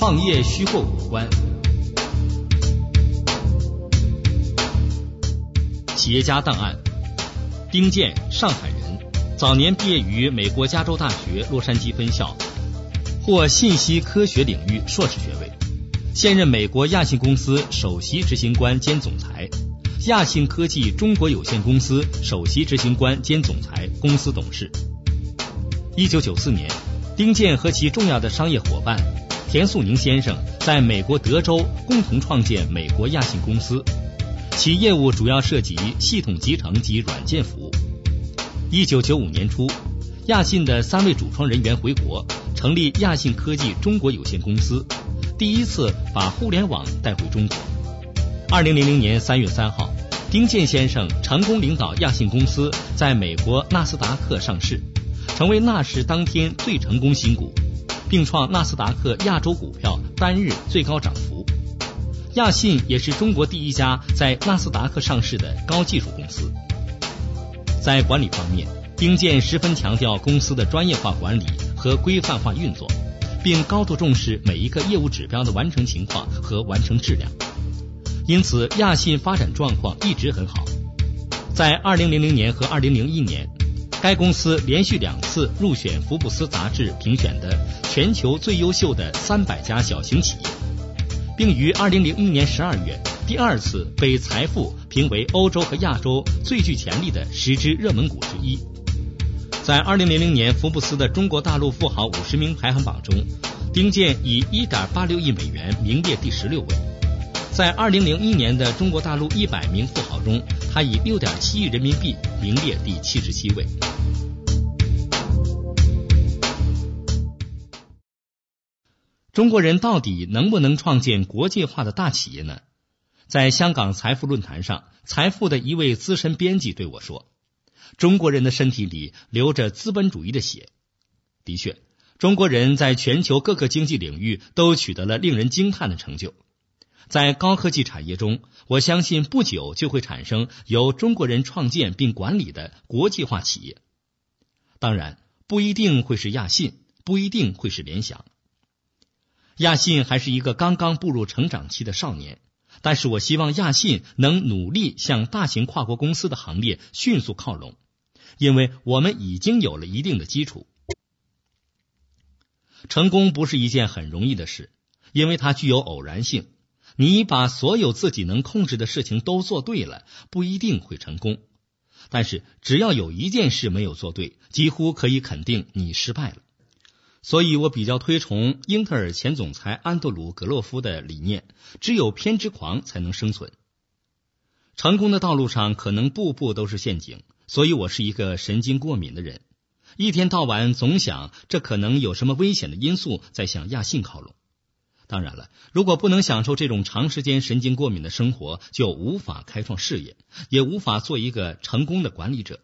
创业虚构五关。企业家档案：丁健，上海人，早年毕业于美国加州大学洛杉矶分校，获信息科学领域硕士学位，现任美国亚信公司首席执行官兼总裁，亚信科技中国有限公司首席执行官兼总裁，公司董事。一九九四年，丁健和其重要的商业伙伴田素宁先生在美国德州共同创建美国亚信公司。其业务主要涉及系统集成及软件服务。一九九五年初，亚信的三位主创人员回国，成立亚信科技中国有限公司，第一次把互联网带回中国。二零零零年三月三号，丁健先生成功领导亚信公司在美国纳斯达克上市，成为纳市当天最成功新股，并创纳斯达克亚洲股票单日最高涨幅。亚信也是中国第一家在纳斯达克上市的高技术公司。在管理方面，丁健十分强调公司的专业化管理和规范化运作，并高度重视每一个业务指标的完成情况和完成质量。因此，亚信发展状况一直很好。在2000年和2001年，该公司连续两次入选福布斯杂志评选的全球最优秀的300家小型企业。并于二零零一年十二月第二次被财富评为欧洲和亚洲最具潜力的十只热门股之一。在二零零零年福布斯的中国大陆富豪五十名排行榜中，丁健以一点八六亿美元名列第十六位。在二零零一年的中国大陆一百名富豪中，他以六点七亿人民币名列第七十七位。中国人到底能不能创建国际化的大企业呢？在香港财富论坛上，财富的一位资深编辑对我说：“中国人的身体里流着资本主义的血。”的确，中国人在全球各个经济领域都取得了令人惊叹的成就。在高科技产业中，我相信不久就会产生由中国人创建并管理的国际化企业。当然，不一定会是亚信，不一定会是联想。亚信还是一个刚刚步入成长期的少年，但是我希望亚信能努力向大型跨国公司的行列迅速靠拢，因为我们已经有了一定的基础。成功不是一件很容易的事，因为它具有偶然性。你把所有自己能控制的事情都做对了，不一定会成功。但是只要有一件事没有做对，几乎可以肯定你失败了。所以我比较推崇英特尔前总裁安德鲁·格洛夫的理念：只有偏执狂才能生存。成功的道路上可能步步都是陷阱，所以我是一个神经过敏的人，一天到晚总想这可能有什么危险的因素在向亚信靠拢。当然了，如果不能享受这种长时间神经过敏的生活，就无法开创事业，也无法做一个成功的管理者。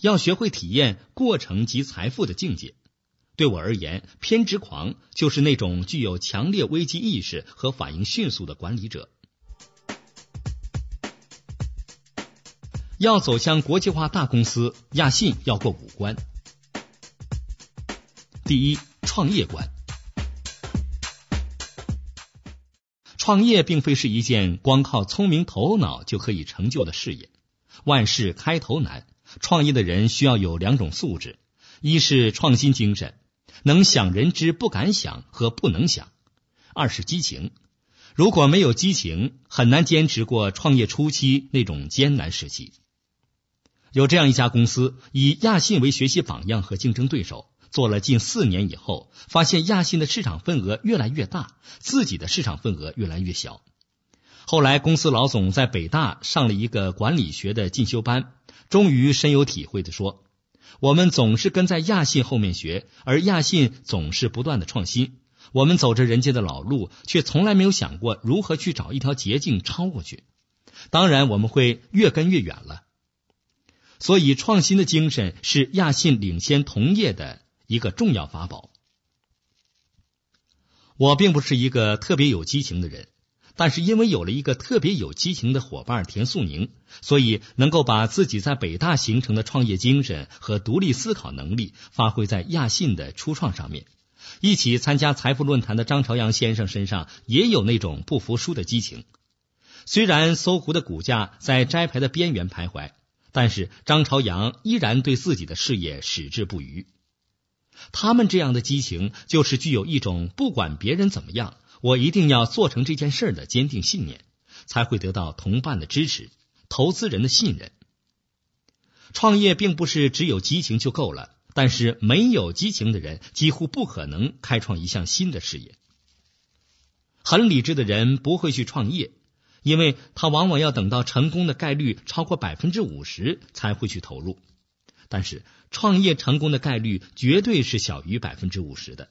要学会体验过程及财富的境界。对我而言，偏执狂就是那种具有强烈危机意识和反应迅速的管理者。要走向国际化大公司，亚信要过五关。第一，创业关。创业并非是一件光靠聪明头脑就可以成就的事业，万事开头难。创业的人需要有两种素质：一是创新精神。能想人之不敢想和不能想，二是激情。如果没有激情，很难坚持过创业初期那种艰难时期。有这样一家公司，以亚信为学习榜样和竞争对手，做了近四年以后，发现亚信的市场份额越来越大，自己的市场份额越来越小。后来，公司老总在北大上了一个管理学的进修班，终于深有体会的说。我们总是跟在亚信后面学，而亚信总是不断的创新。我们走着人家的老路，却从来没有想过如何去找一条捷径超过去。当然，我们会越跟越远了。所以，创新的精神是亚信领先同业的一个重要法宝。我并不是一个特别有激情的人。但是因为有了一个特别有激情的伙伴田素宁，所以能够把自己在北大形成的创业精神和独立思考能力发挥在亚信的初创上面，一起参加财富论坛的张朝阳先生身上也有那种不服输的激情。虽然搜狐的股价在摘牌的边缘徘徊，但是张朝阳依然对自己的事业矢志不渝。他们这样的激情，就是具有一种不管别人怎么样，我一定要做成这件事的坚定信念，才会得到同伴的支持、投资人的信任。创业并不是只有激情就够了。但是没有激情的人几乎不可能开创一项新的事业。很理智的人不会去创业，因为他往往要等到成功的概率超过百分之五十才会去投入。但是创业成功的概率绝对是小于百分之五十的。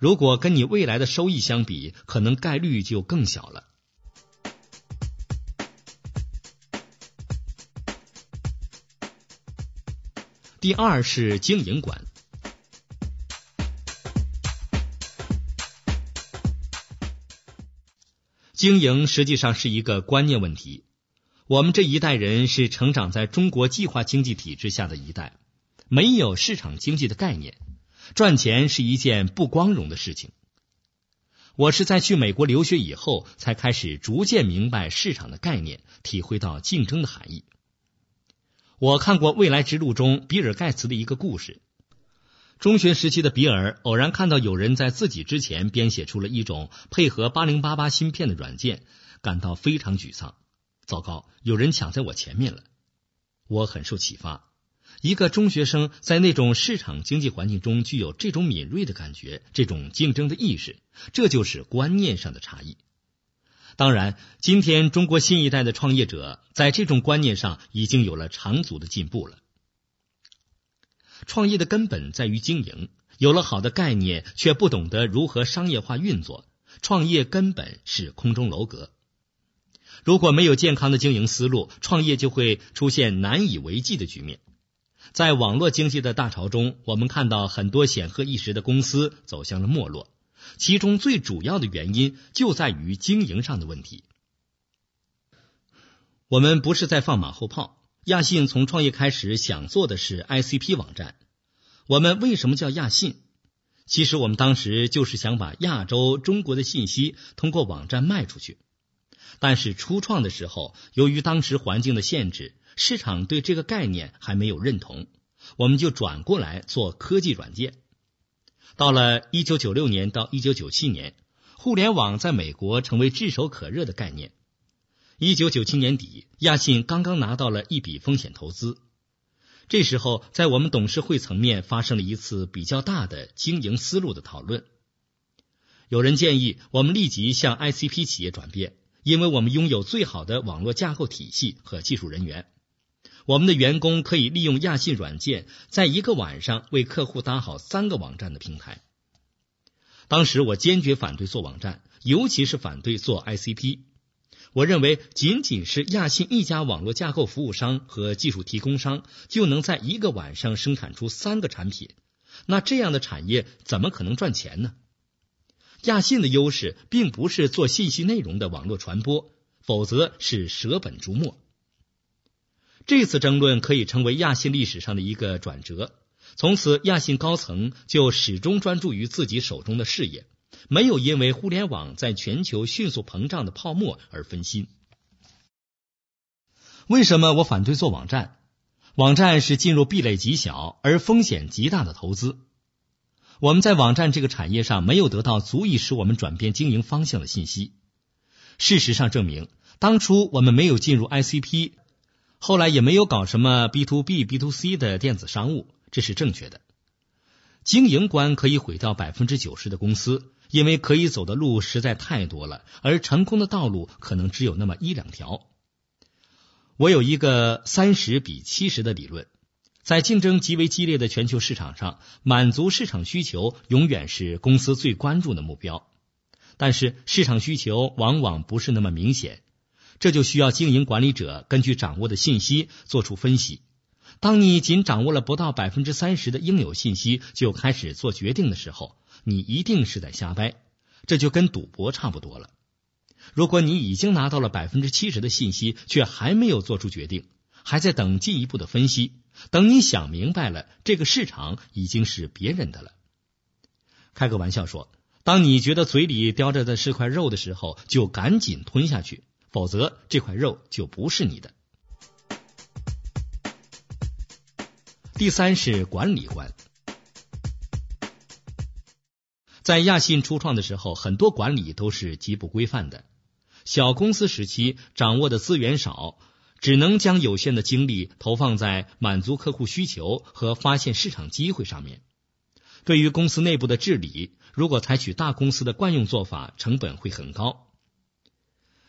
如果跟你未来的收益相比，可能概率就更小了。第二是经营管，经营实际上是一个观念问题。我们这一代人是成长在中国计划经济体制下的一代，没有市场经济的概念，赚钱是一件不光荣的事情。我是在去美国留学以后，才开始逐渐明白市场的概念，体会到竞争的含义。我看过《未来之路》中比尔盖茨的一个故事。中学时期的比尔偶然看到有人在自己之前编写出了一种配合八零八八芯片的软件，感到非常沮丧。糟糕，有人抢在我前面了！我很受启发。一个中学生在那种市场经济环境中具有这种敏锐的感觉，这种竞争的意识，这就是观念上的差异。当然，今天中国新一代的创业者在这种观念上已经有了长足的进步了。创业的根本在于经营，有了好的概念却不懂得如何商业化运作，创业根本是空中楼阁。如果没有健康的经营思路，创业就会出现难以为继的局面。在网络经济的大潮中，我们看到很多显赫一时的公司走向了没落。其中最主要的原因就在于经营上的问题。我们不是在放马后炮。亚信从创业开始想做的是 ICP 网站。我们为什么叫亚信？其实我们当时就是想把亚洲中国的信息通过网站卖出去。但是初创的时候，由于当时环境的限制，市场对这个概念还没有认同，我们就转过来做科技软件。到了一九九六年到一九九七年，互联网在美国成为炙手可热的概念。一九九七年底，亚信刚刚拿到了一笔风险投资。这时候，在我们董事会层面发生了一次比较大的经营思路的讨论。有人建议我们立即向 ICP 企业转变，因为我们拥有最好的网络架构体系和技术人员。我们的员工可以利用亚信软件，在一个晚上为客户搭好三个网站的平台。当时我坚决反对做网站，尤其是反对做 ICP。我认为，仅仅是亚信一家网络架构服务商和技术提供商，就能在一个晚上生产出三个产品，那这样的产业怎么可能赚钱呢？亚信的优势并不是做信息内容的网络传播，否则是舍本逐末。这次争论可以成为亚信历史上的一个转折。从此，亚信高层就始终专注于自己手中的事业，没有因为互联网在全球迅速膨胀的泡沫而分心。为什么我反对做网站？网站是进入壁垒极小而风险极大的投资。我们在网站这个产业上没有得到足以使我们转变经营方向的信息。事实上证明，当初我们没有进入 ICP。后来也没有搞什么 B to B、B to C 的电子商务，这是正确的。经营观可以毁掉百分之九十的公司，因为可以走的路实在太多了，而成功的道路可能只有那么一两条。我有一个三十比七十的理论，在竞争极为激烈的全球市场上，满足市场需求永远是公司最关注的目标。但是市场需求往往不是那么明显。这就需要经营管理者根据掌握的信息做出分析。当你仅掌握了不到百分之三十的应有信息就开始做决定的时候，你一定是在瞎掰。这就跟赌博差不多了。如果你已经拿到了百分之七十的信息，却还没有做出决定，还在等进一步的分析，等你想明白了，这个市场已经是别人的了。开个玩笑说，当你觉得嘴里叼着的是块肉的时候，就赶紧吞下去，否则这块肉就不是你的。第三是管理观，在亚信初创的时候，很多管理都是极不规范的。小公司时期掌握的资源少，只能将有限的精力投放在满足客户需求和发现市场机会上面。对于公司内部的治理，如果采取大公司的惯用做法，成本会很高。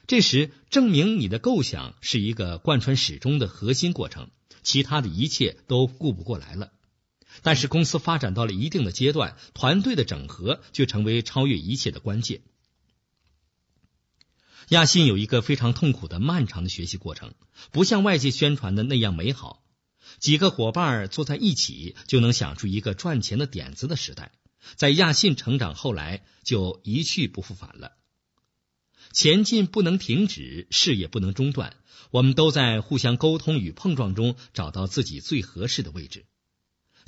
这时，证明你的构想是一个贯穿始终的核心过程，其他的一切都顾不过来了。但是，公司发展到了一定的阶段，团队的整合就成为超越一切的关键。亚信有一个非常痛苦的、漫长的学习过程，不像外界宣传的那样美好。几个伙伴坐在一起就能想出一个赚钱的点子的时代，在亚信成长后来就一去不复返了。前进不能停止，事业不能中断，我们都在互相沟通与碰撞中找到自己最合适的位置。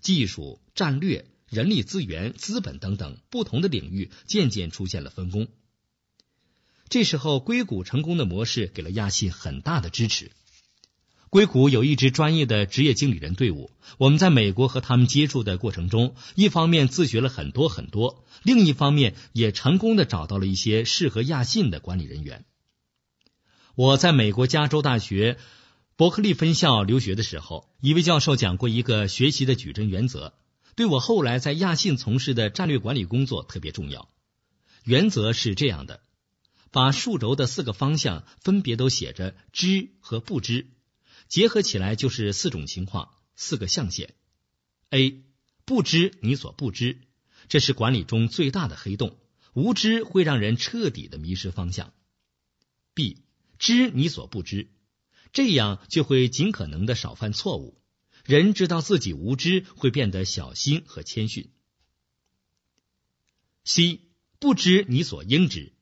技术、战略、人力资源、资本等等不同的领域渐渐出现了分工。这时候，硅谷成功的模式给了亚信很大的支持。硅谷有一支专业的职业经理人队伍，我们在美国和他们接触的过程中，一方面自学了很多很多，另一方面也成功的找到了一些适合亚信的管理人员。我在美国加州大学伯克利分校留学的时候，一位教授讲过一个学习的矩阵原则，对我后来在亚信从事的战略管理工作特别重要。原则是这样的。把数轴的四个方向分别都写着知和不知，结合起来就是四种情况，四个象限。A 不知你所不知，这是管理中最大的黑洞，无知会让人彻底的迷失方向。B 知你所不知，这样就会尽可能的少犯错误。人知道自己无知，会变得小心和谦逊。C 不知你所应知。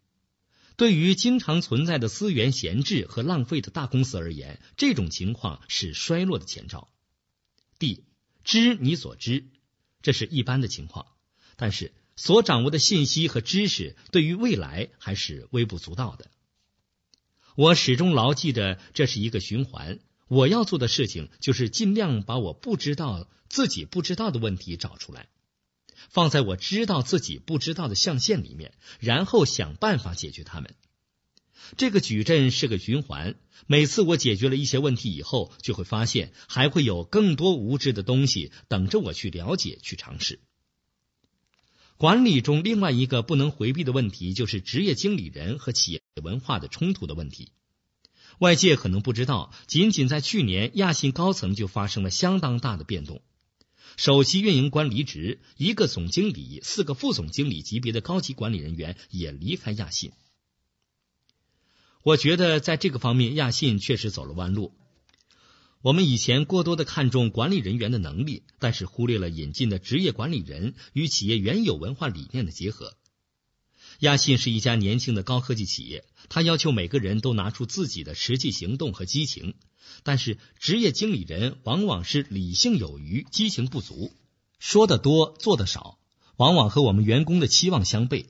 对于经常存在的资源闲置和浪费的大公司而言，这种情况是衰落的前兆。D，知你所知，这是一般的情况，但是所掌握的信息和知识对于未来还是微不足道的。我始终牢记着这是一个循环。我要做的事情就是尽量把我不知道、自己不知道的问题找出来。放在我知道自己不知道的象限里面，然后想办法解决它们。这个矩阵是个循环，每次我解决了一些问题以后，就会发现还会有更多无知的东西等着我去了解、去尝试。管理中另外一个不能回避的问题，就是职业经理人和企业文化的冲突的问题。外界可能不知道，仅仅在去年，亚信高层就发生了相当大的变动。首席运营官离职，一个总经理、四个副总经理级别的高级管理人员也离开亚信。我觉得在这个方面，亚信确实走了弯路。我们以前过多的看重管理人员的能力，但是忽略了引进的职业管理人与企业原有文化理念的结合。亚信是一家年轻的高科技企业，他要求每个人都拿出自己的实际行动和激情。但是，职业经理人往往是理性有余，激情不足，说的多，做的少，往往和我们员工的期望相悖。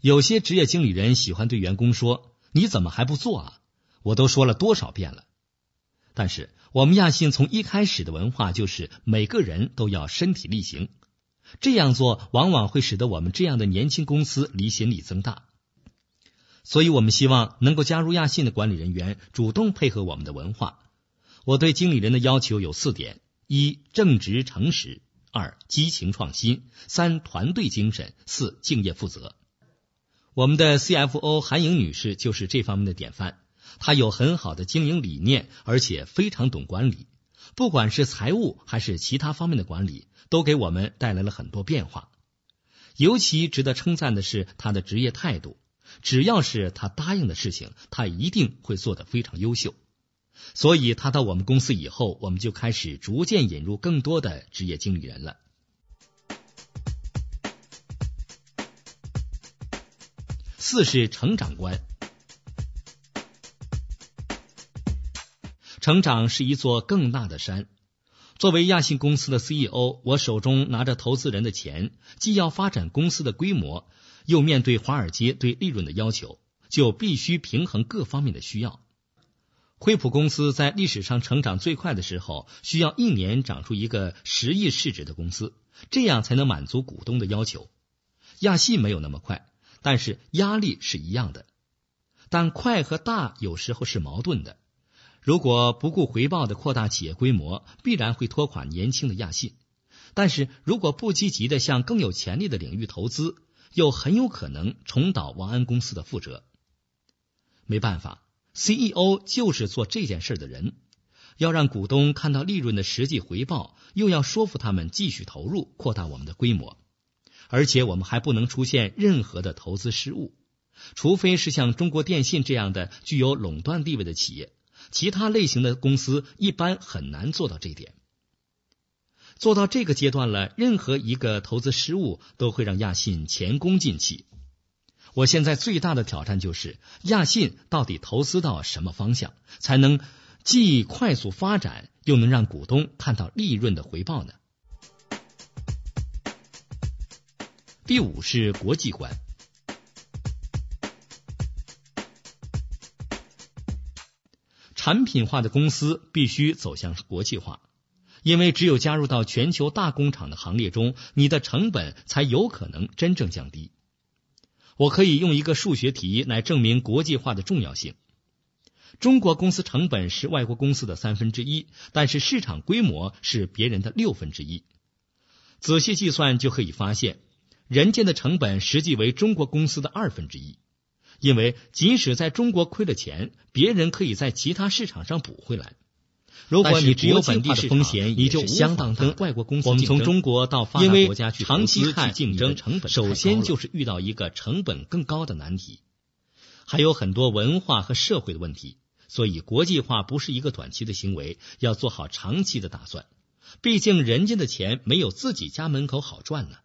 有些职业经理人喜欢对员工说：“你怎么还不做啊？我都说了多少遍了。”但是，我们亚信从一开始的文化就是每个人都要身体力行。这样做往往会使得我们这样的年轻公司离心力增大。所以我们希望能够加入亚信的管理人员主动配合我们的文化。我对经理人的要求有四点：一、正直诚实；二、激情创新；三、团队精神；四、敬业负责。我们的 CFO 韩颖女士就是这方面的典范。她有很好的经营理念，而且非常懂管理。不管是财务还是其他方面的管理，都给我们带来了很多变化。尤其值得称赞的是他的职业态度。只要是他答应的事情，他一定会做得非常优秀。所以他到我们公司以后，我们就开始逐渐引入更多的职业经理人了。四是成长观，成长是一座更大的山，作为亚信公司的 CEO，我手中拿着投资人的钱，既要发展公司的规模，又面对华尔街对利润的要求，就必须平衡各方面的需要。惠普公司在历史上成长最快的时候，需要一年长出一个十亿市值的公司，这样才能满足股东的要求。亚信没有那么快，但是压力是一样的。但快和大有时候是矛盾的。如果不顾回报的扩大企业规模，必然会拖垮年轻的亚信；但是如果不积极的向更有潜力的领域投资，又很有可能重蹈王安公司的覆辙。没办法。CEO 就是做这件事的人，要让股东看到利润的实际回报，又要说服他们继续投入，扩大我们的规模，而且我们还不能出现任何的投资失误，除非是像中国电信这样的具有垄断地位的企业，其他类型的公司一般很难做到这点。做到这个阶段了，任何一个投资失误都会让亚信前功尽弃。我现在最大的挑战就是亚信到底投资到什么方向，才能既快速发展，又能让股东看到利润的回报呢？第五是国际观，产品化的公司必须走向国际化，因为只有加入到全球大工厂的行列中，你的成本才有可能真正降低。我可以用一个数学题来证明国际化的重要性。中国公司成本是外国公司的三分之一，但是市场规模是别人的六分之一。仔细计算就可以发现，人家的成本实际为中国公司的二分之一。因为即使在中国亏了钱，别人可以在其他市场上补回来。如果你只有本地风险，你就相当跟外国公司。我们从中国到发达国家去长期看竞争，成本首先就是遇到一个成本更高的难题，还有很多文化和社会的问题。所以国际化不是一个短期的行为，要做好长期的打算。毕竟人家的钱没有自己家门口好赚呢。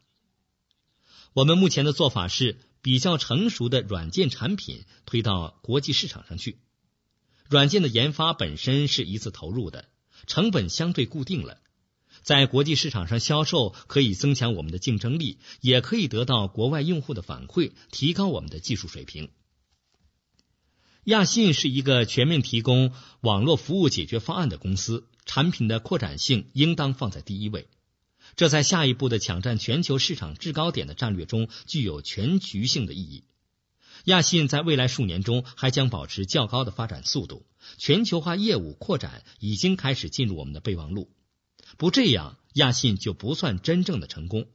我们目前的做法是比较成熟的软件产品推到国际市场上去。软件的研发本身是一次投入的，成本相对固定了，在国际市场上销售可以增强我们的竞争力，也可以得到国外用户的反馈，提高我们的技术水平。亚信是一个全面提供网络服务解决方案的公司，产品的扩展性应当放在第一位，这在下一步的抢占全球市场制高点的战略中具有全局性的意义。亚信在未来数年中还将保持较高的发展速度，全球化业务扩展已经开始进入我们的备忘录。不这样，亚信就不算真正的成功。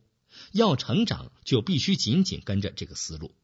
要成长，就必须紧紧跟着这个思路。